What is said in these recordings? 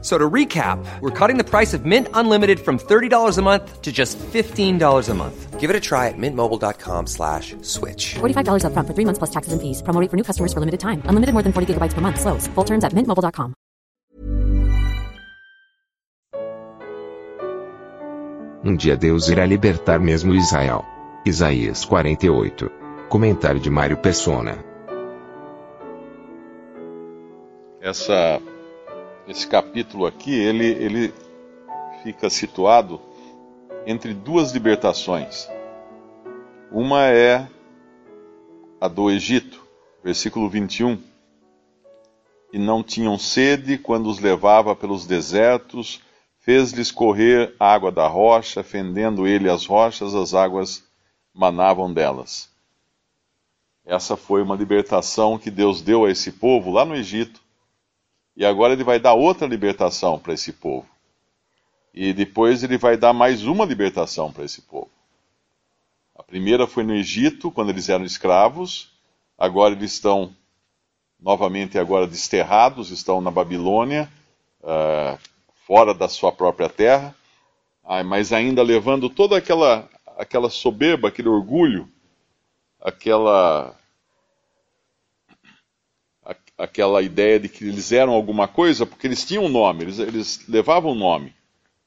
So to recap, we're cutting the price of Mint Unlimited from $30 a month to just $15 a month. Give it a try at mintmobile.com slash switch. $45 upfront for three months plus taxes and fees. Promo rate for new customers for limited time. Unlimited more than 40 gigabytes per month. Slows. Full terms at mintmobile.com. Um dia Deus irá libertar mesmo Israel. Isaías 48. Comentário de Mário Persona. Essa, esse capítulo aqui, ele, ele fica situado entre duas libertações. Uma é a do Egito, versículo 21. E não tinham sede quando os levava pelos desertos, fez-lhes correr água da rocha, fendendo ele as rochas, as águas manavam delas. Essa foi uma libertação que Deus deu a esse povo lá no Egito. E agora ele vai dar outra libertação para esse povo. E depois ele vai dar mais uma libertação para esse povo. A primeira foi no Egito, quando eles eram escravos. Agora eles estão novamente agora desterrados, estão na Babilônia, uh, fora da sua própria terra, mas ainda levando toda aquela, aquela soberba, aquele orgulho, aquela aquela ideia de que eles eram alguma coisa, porque eles tinham um nome, eles, eles levavam um nome.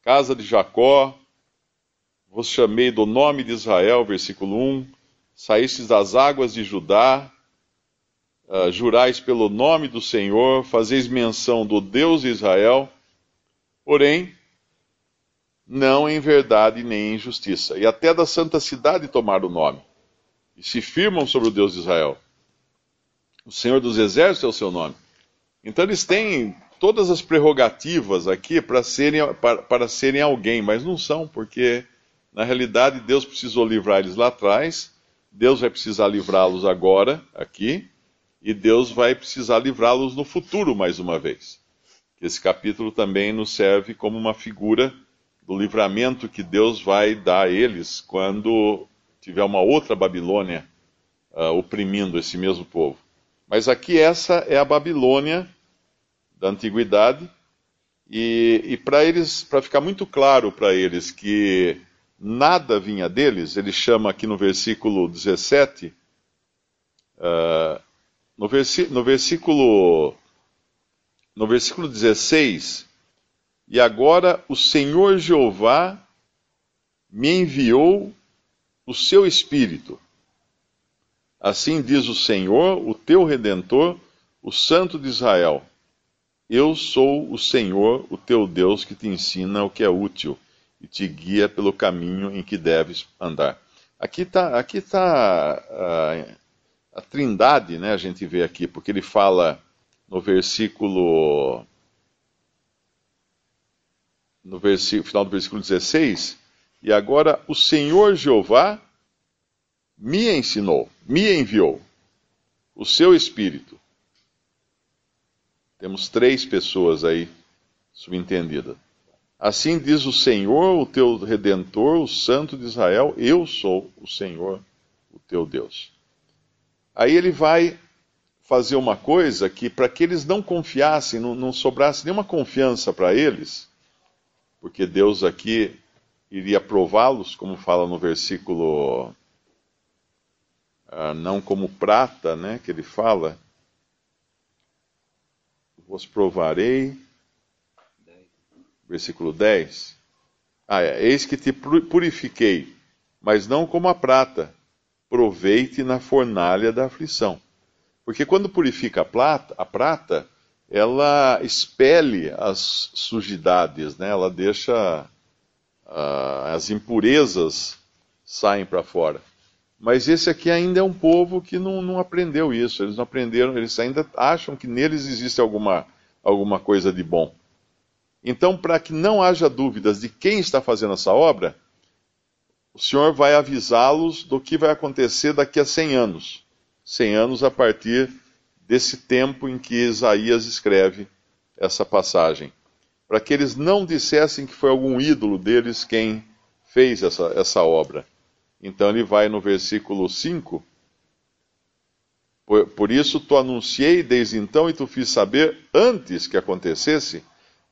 Casa de Jacó, vos chamei do nome de Israel, versículo 1, saístes das águas de Judá, uh, jurais pelo nome do Senhor, fazeis menção do Deus de Israel, porém, não em verdade nem em justiça. E até da santa cidade tomaram o nome, e se firmam sobre o Deus de Israel. O Senhor dos Exércitos é o seu nome. Então eles têm todas as prerrogativas aqui para serem, para, para serem alguém, mas não são, porque na realidade Deus precisou livrar eles lá atrás, Deus vai precisar livrá-los agora, aqui, e Deus vai precisar livrá-los no futuro mais uma vez. Esse capítulo também nos serve como uma figura do livramento que Deus vai dar a eles quando tiver uma outra Babilônia uh, oprimindo esse mesmo povo. Mas aqui essa é a Babilônia da antiguidade, e, e para eles, para ficar muito claro para eles que nada vinha deles, ele chama aqui no versículo 17, uh, no, versi, no versículo no versículo 16, e agora o Senhor Jeová me enviou o seu Espírito Assim diz o Senhor, o teu redentor, o Santo de Israel: Eu sou o Senhor, o teu Deus, que te ensina o que é útil e te guia pelo caminho em que deves andar. Aqui está aqui tá, uh, a trindade, né, a gente vê aqui, porque ele fala no versículo. No versículo, final do versículo 16, e agora o Senhor Jeová me ensinou, me enviou o seu Espírito. Temos três pessoas aí subentendidas. Assim diz o Senhor, o teu redentor, o Santo de Israel: Eu sou o Senhor, o teu Deus. Aí ele vai fazer uma coisa que, para que eles não confiassem, não, não sobrasse nenhuma confiança para eles, porque Deus aqui iria prová-los, como fala no versículo ah, não como prata, né, que ele fala. Vos provarei. Versículo 10. Ah, é, eis que te purifiquei, mas não como a prata. Proveite na fornalha da aflição. Porque quando purifica a prata, a prata ela expele as sujidades, né? ela deixa uh, as impurezas saem para fora. Mas esse aqui ainda é um povo que não, não aprendeu isso. Eles não aprenderam, eles ainda acham que neles existe alguma, alguma coisa de bom. Então, para que não haja dúvidas de quem está fazendo essa obra, o Senhor vai avisá-los do que vai acontecer daqui a 100 anos. 100 anos a partir desse tempo em que Isaías escreve essa passagem, para que eles não dissessem que foi algum ídolo deles quem fez essa, essa obra. Então ele vai no versículo 5. Por, por isso tu anunciei desde então e tu fiz saber antes que acontecesse,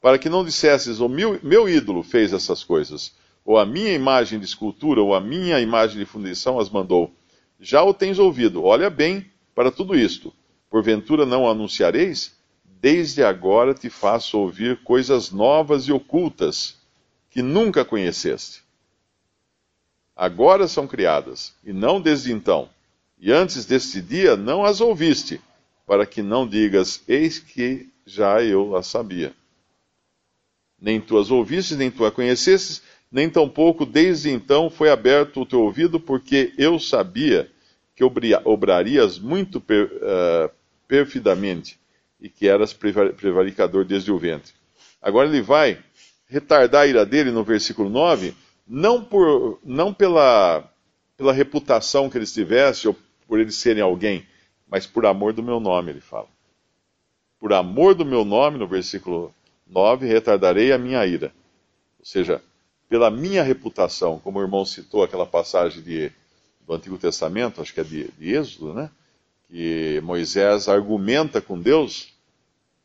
para que não dissesses, o meu, meu ídolo fez essas coisas, ou a minha imagem de escultura, ou a minha imagem de fundição as mandou. Já o tens ouvido, olha bem para tudo isto. Porventura não anunciareis? Desde agora te faço ouvir coisas novas e ocultas que nunca conheceste. Agora são criadas, e não desde então. E antes deste dia não as ouviste, para que não digas, eis que já eu as sabia. Nem tu as ouvistes, nem tu a conhecestes, nem tampouco desde então foi aberto o teu ouvido, porque eu sabia que obrarias muito per, uh, perfidamente e que eras prevaricador desde o ventre. Agora ele vai retardar a ira dele no versículo 9, não, por, não pela, pela reputação que eles tivessem ou por eles serem alguém, mas por amor do meu nome, ele fala. Por amor do meu nome, no versículo 9, retardarei a minha ira. Ou seja, pela minha reputação, como o irmão citou aquela passagem de, do Antigo Testamento, acho que é de, de Êxodo, né? que Moisés argumenta com Deus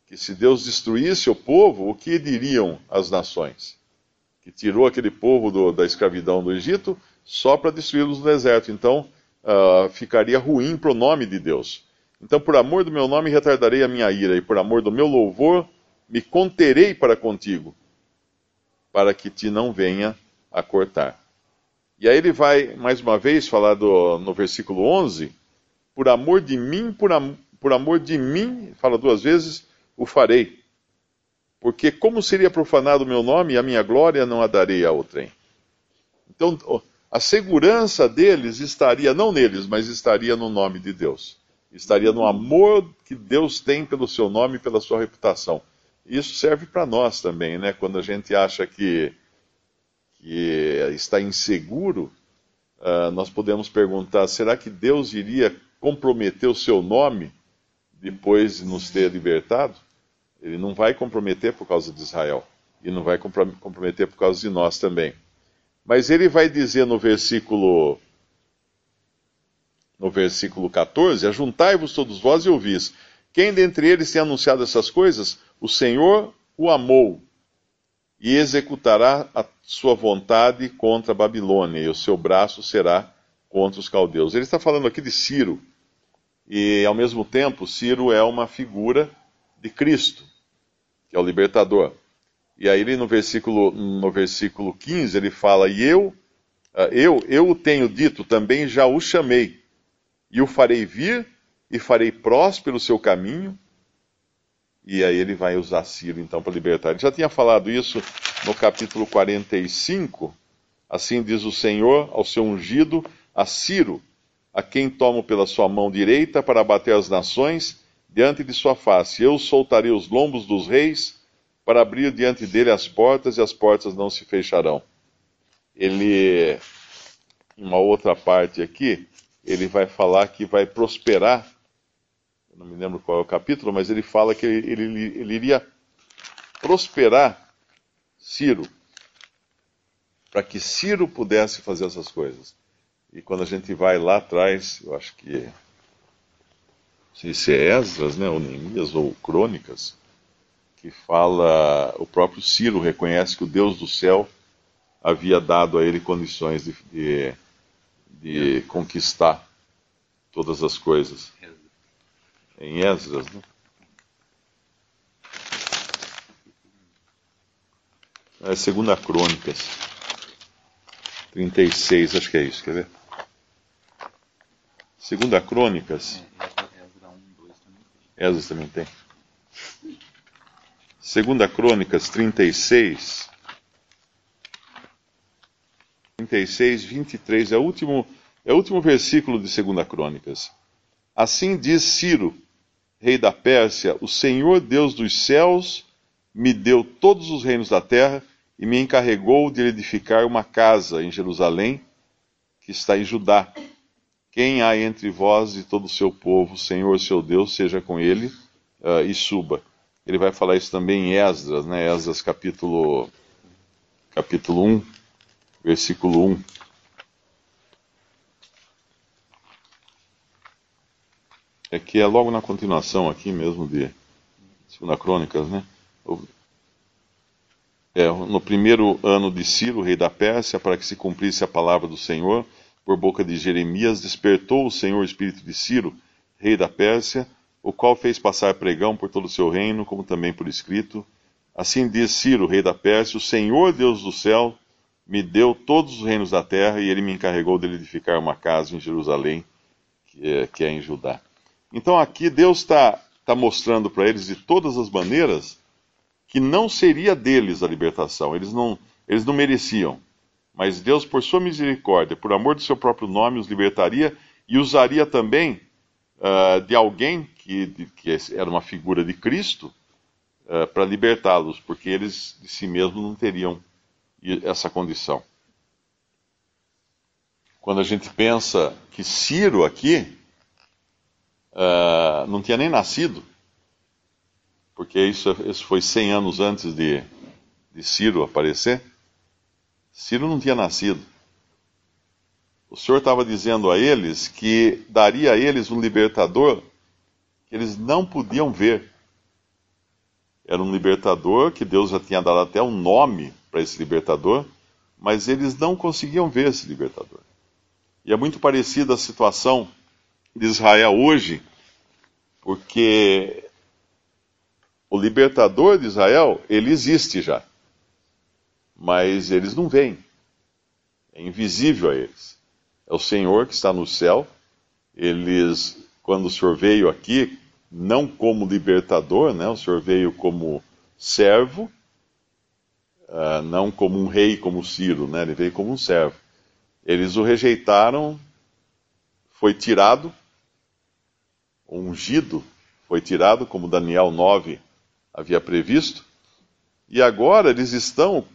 que se Deus destruísse o povo, o que diriam as nações? Que tirou aquele povo do, da escravidão do Egito só para destruí-los no deserto. Então, uh, ficaria ruim para o nome de Deus. Então, por amor do meu nome, retardarei a minha ira, e por amor do meu louvor, me conterei para contigo, para que te não venha a cortar. E aí ele vai, mais uma vez, falar do, no versículo 11 por amor de mim, por, am por amor de mim, fala duas vezes, o farei. Porque como seria profanado o meu nome a minha glória não a darei a outrem. Então, a segurança deles estaria, não neles, mas estaria no nome de Deus. Estaria no amor que Deus tem pelo seu nome e pela sua reputação. Isso serve para nós também, né? Quando a gente acha que, que está inseguro, uh, nós podemos perguntar: será que Deus iria comprometer o seu nome depois de nos ter libertado, ele não vai comprometer por causa de Israel. E não vai comprometer por causa de nós também. Mas ele vai dizer no versículo no versículo 14: Ajuntai-vos todos vós e ouvis. Quem dentre eles tem anunciado essas coisas? O Senhor o amou e executará a sua vontade contra a Babilônia, e o seu braço será contra os caldeus. Ele está falando aqui de Ciro, e, ao mesmo tempo, Ciro é uma figura de Cristo, que é o libertador. E aí, ele, no versículo, no versículo 15, ele fala: E eu, ah, eu, eu o tenho dito, também já o chamei, e o farei vir, e farei próspero o seu caminho. E aí ele vai usar Ciro, então, para libertar. Ele já tinha falado isso no capítulo 45. Assim diz o Senhor ao seu ungido, a Ciro, a quem tomo pela sua mão direita para abater as nações diante de sua face. Eu soltarei os lombos dos reis para abrir diante dele as portas e as portas não se fecharão. Ele, em uma outra parte aqui, ele vai falar que vai prosperar. Eu não me lembro qual é o capítulo, mas ele fala que ele, ele, ele iria prosperar Ciro, para que Ciro pudesse fazer essas coisas. E quando a gente vai lá atrás, eu acho que. Sei se é Esdras, né, ou Neemias, ou Crônicas, que fala. O próprio Ciro reconhece que o Deus do céu havia dado a ele condições de, de, de conquistar todas as coisas. Em Esdras, né? É segunda Crônicas. 36, acho que é isso, quer ver? Segunda Crônicas. Esdras também tem. Segunda Crônicas 36. 36, 23. É o último, é o último versículo de Segunda Crônicas. Assim diz Ciro, rei da Pérsia: O Senhor Deus dos céus me deu todos os reinos da terra e me encarregou de edificar uma casa em Jerusalém, que está em Judá quem há entre vós e todo o seu povo, Senhor seu Deus, seja com ele uh, e suba. Ele vai falar isso também em Esdras, né? Esdras capítulo, capítulo 1, versículo 1. É que é logo na continuação aqui mesmo de Segunda Crônicas, né? É, no primeiro ano de Ciro, rei da Pérsia, para que se cumprisse a palavra do Senhor, por boca de Jeremias, despertou o Senhor o espírito de Ciro, rei da Pérsia, o qual fez passar pregão por todo o seu reino, como também por escrito. Assim diz Ciro, rei da Pérsia: O Senhor Deus do céu me deu todos os reinos da terra, e ele me encarregou de edificar uma casa em Jerusalém, que é, que é em Judá. Então aqui Deus está tá mostrando para eles de todas as maneiras que não seria deles a libertação, eles não, eles não mereciam. Mas Deus, por sua misericórdia, por amor do seu próprio nome, os libertaria e usaria também uh, de alguém que, de, que, era uma figura de Cristo uh, para libertá-los, porque eles de si mesmos não teriam essa condição. Quando a gente pensa que Ciro aqui uh, não tinha nem nascido, porque isso, isso foi 100 anos antes de, de Ciro aparecer. Ciro não tinha nascido. O Senhor estava dizendo a eles que daria a eles um libertador que eles não podiam ver. Era um libertador que Deus já tinha dado até um nome para esse libertador, mas eles não conseguiam ver esse libertador. E é muito parecida a situação de Israel hoje, porque o libertador de Israel, ele existe já mas eles não veem. É invisível a eles. É o Senhor que está no céu. Eles, quando o Senhor veio aqui, não como libertador, né? o Senhor veio como servo, uh, não como um rei como Ciro, né? ele veio como um servo. Eles o rejeitaram, foi tirado, ungido, foi tirado, como Daniel 9 havia previsto, e agora eles estão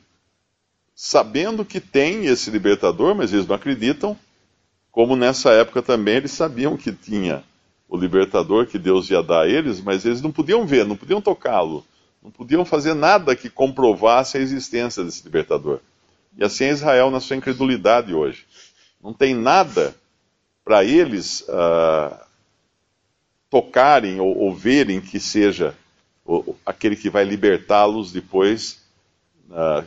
sabendo que tem esse libertador, mas eles não acreditam, como nessa época também eles sabiam que tinha o libertador que Deus ia dar a eles, mas eles não podiam ver, não podiam tocá-lo, não podiam fazer nada que comprovasse a existência desse libertador. E assim é Israel na sua incredulidade hoje. Não tem nada para eles uh, tocarem ou, ou, verem que seja o, aquele que vai libertá-los depois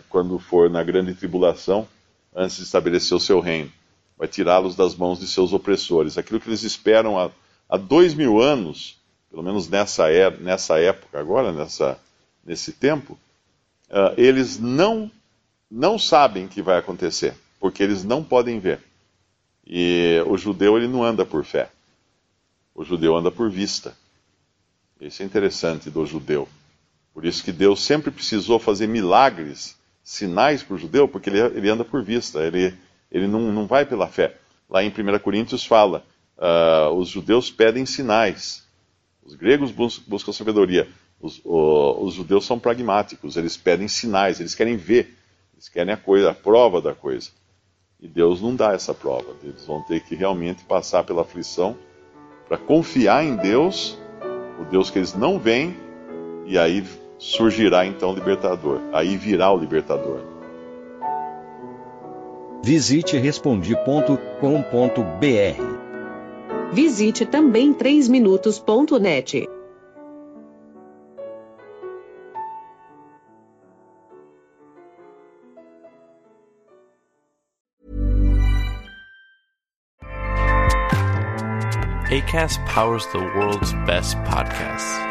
quando for na grande tribulação, antes de estabelecer o seu reino. Vai tirá-los das mãos de seus opressores. Aquilo que eles esperam há, há dois mil anos, pelo menos nessa, é, nessa época agora, nessa, nesse tempo, uh, eles não, não sabem que vai acontecer, porque eles não podem ver. E o judeu ele não anda por fé. O judeu anda por vista. Isso é interessante do judeu. Por isso que Deus sempre precisou fazer milagres, sinais para o judeu, porque ele, ele, anda por vista, ele, ele não, não vai pela fé. Lá em 1 Coríntios fala, uh, os judeus pedem sinais, os gregos bus buscam sabedoria, os, o, os judeus são pragmáticos, eles pedem sinais, eles querem ver, eles querem a coisa, a prova da coisa. E Deus não dá essa prova, eles vão ter que realmente passar pela aflição para confiar em Deus, o Deus que eles não veem, e aí surgirá então o libertador. Aí virá o libertador. Visite respondi.com.br. Visite também 3minutos.net. ACAST powers the world's best podcasts.